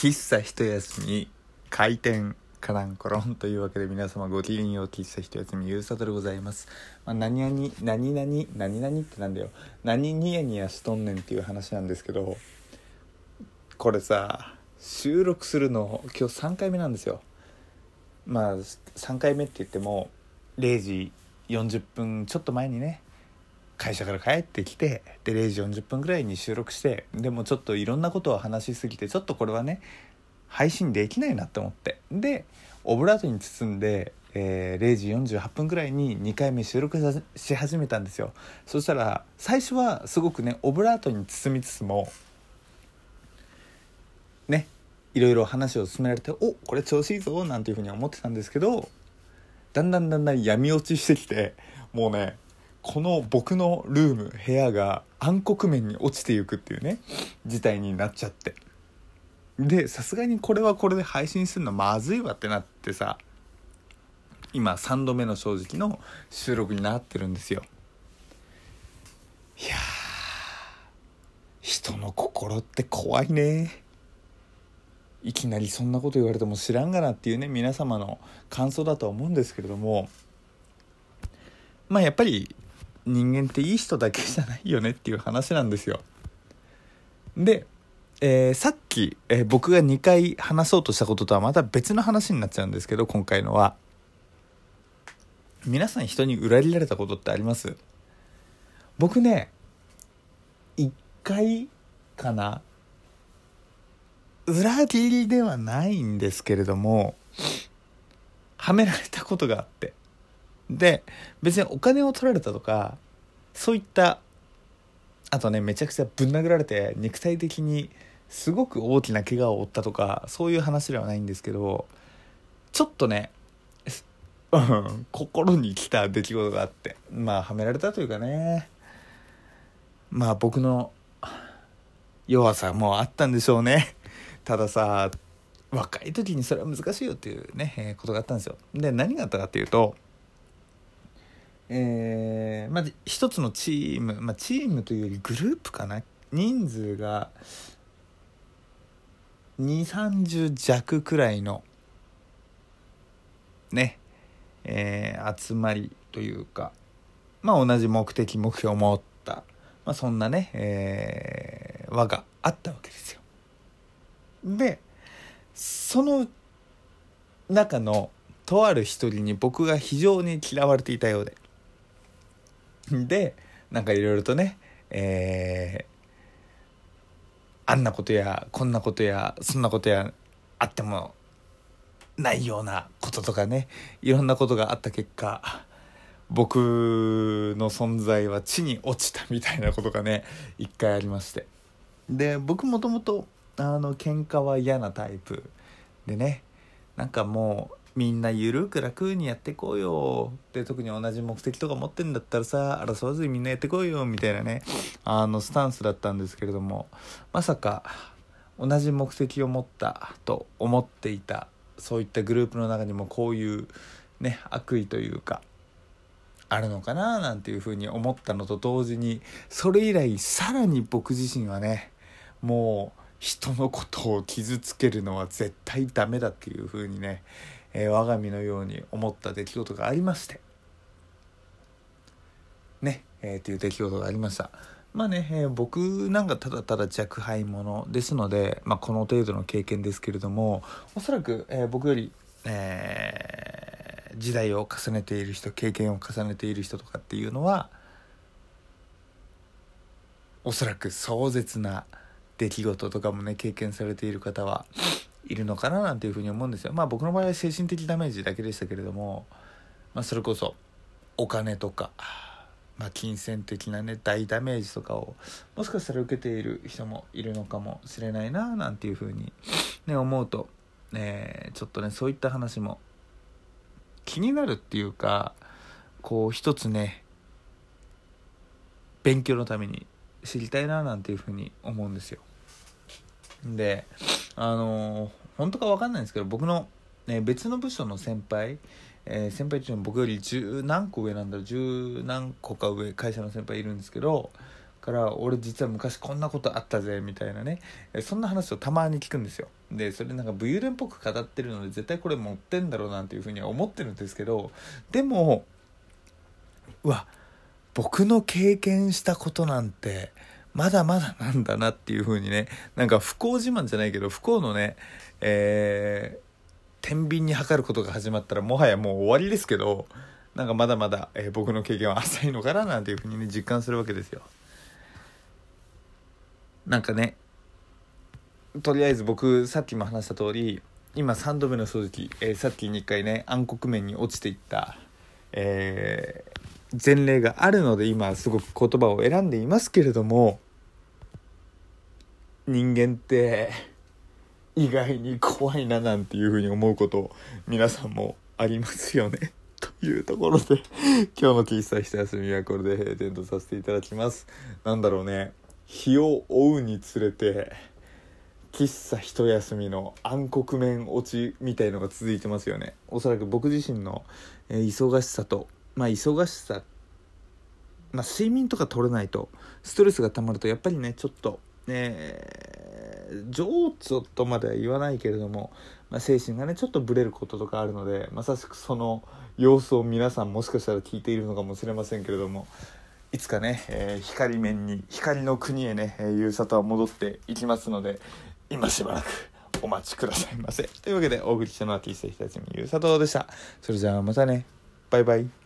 喫茶一休み開店カランコロンというわけで皆様ごきげんよう喫茶一休みゆうさとでございます、まあ、何々何々何々ってなんだよ。何ニヤニヤしとんねんっていう話なんですけどこれさ収録するの今日3回目なんですよ。まあ3回目って言っても0時40分ちょっと前にね会社から帰ってきてで0時40分ぐらいに収録してでもちょっといろんなことを話しすぎてちょっとこれはね配信できないなって思って。でオブラートに包んで、えー、0時48分ぐらいに2回目収録し始めたんですよ。そしたら最初はすごくねオブラートに包みつつもねいろいろ話を進められておこれ調子いいぞなんていうふうに思ってたんですけどだんだんだんだん闇落ちしてきてもうねこの僕のルーム部屋が暗黒面に落ちていくっていうね事態になっちゃって。でさすがにこれはこれで配信するのまずいわってなってさ今3度目の正直の収録になってるんですよ。いや人の心って怖いね。いきなりそんなこと言われても知らんがなっていうね皆様の感想だとは思うんですけれども。まあやっぱり人間っていい人だけじゃないよねっていう話なんですよ。で、えー、さっき、えー、僕が2回話そうとしたこととはまた別の話になっちゃうんですけど今回のは。皆さん人に裏切られたことってあります？僕ね1回かな。裏切りではないんですけれどもはめられたことがあって。で別にお金を取られたとかそういったあとねめちゃくちゃぶん殴られて肉体的にすごく大きな怪我を負ったとかそういう話ではないんですけどちょっとね 心に来た出来事があってまあはめられたというかね。まあ僕の弱さもあったんでしょうね。たださ若い時にそれは難しいよっていうね、えー、ことがあったんですよ。で何があったかっていうとえー、まず一つのチーム、まあ、チームというよりグループかな人数が2 3 0弱くらいのねえー、集まりというかまあ同じ目的目標を持った、まあ、そんなね、えー、輪があったわけですよ。でその中のとある一人に僕が非常に嫌われていたようででなんかいろいろとねえー、あんなことやこんなことやそんなことやあってもないようなこととかねいろんなことがあった結果僕の存在は地に落ちたみたいなことがね一回ありまして。で僕もともとあの喧嘩は嫌なタイプでねなんかもうみんなゆるく楽にやってこうよ。で特に同じ目的とか持ってんだったらさ争わずにみんなやってこいよみたいなね。あのスタンスだったんですけれども。まさか同じ目的を持ったと思っていたそういったグループの中にもこういうね悪意というかあるのかななんていうふうに思ったのと同時にそれ以来さらに僕自身はねもう人のことを傷つけるのは絶対ダメだっていうふうにねえー、我が身のように思った出来事がありまして。ねえー、という出来事がありました。まあね、えー、僕なんかただただ若輩者ですので、まあ、この程度の経験ですけれどもおそらく、えー、僕より、えー、時代を重ねている人経験を重ねている人とかっていうのはおそらく壮絶な出来事とかもね経験されている方はいるのかななんていうふうに思うんですよ。まあ僕の場合は精神的ダメージだけでしたけれども、まあ、それこそお金とか、まあ、金銭的なね大ダメージとかをもしかしたら受けている人もいるのかもしれないななんていうふうに、ね、思うと、え、ちょっとねそういった話も気になるっていうかこう一つね勉強のために知りたいななんていうふうに思うんですよ。であの本当か分かんないんですけど僕の、ね、別の部署の先輩、えー、先輩っていうのは僕より十何個上なんだろう十何個か上会社の先輩いるんですけどから俺実は昔こんなことあったぜみたいなねそんな話をたまに聞くんですよ。でそれなんか武勇伝っぽく語ってるので絶対これ持ってんだろうなんていうふうには思ってるんですけどでもうわ僕の経験したことなんてまだまだなんだなっていう風にねなんか不幸自慢じゃないけど不幸のねえー、天秤に測ることが始まったらもはやもう終わりですけどなんかまだまだ、えー、僕の経験は浅いのかななんていう風にね実感するわけですよ。なんかねとりあえず僕さっきも話した通り今3度目の掃除機、えー、さっきに1回ね暗黒面に落ちていった、えー、前例があるので今すごく言葉を選んでいますけれども人間って意外に怖いななんていうふうに思うこと皆さんもありますよね。というところで今日の喫茶一休みはこれで閉店とさせていただきます。なんだろうね。日を追うにつれて喫茶一休みの暗黒面落ちみたいのが続いてますよね。おそらく僕自身の、忙しさとまあ忙しさまあ睡眠とか取れないとストレスが溜まるとやっぱりねちょっとね情緒とまでは言わないけれども、まあ、精神がねちょっとブレることとかあるのでまさしくその様子を皆さんもしかしたら聞いているのかもしれませんけれどもいつかね、えー、光面に光の国へね、えー、ゆうさとは戻っていきますので今しばらくお待ちくださいませ。というわけでお送りしたのは T ステージたちみゆうさとでした。それじゃあまたね。バイバイ。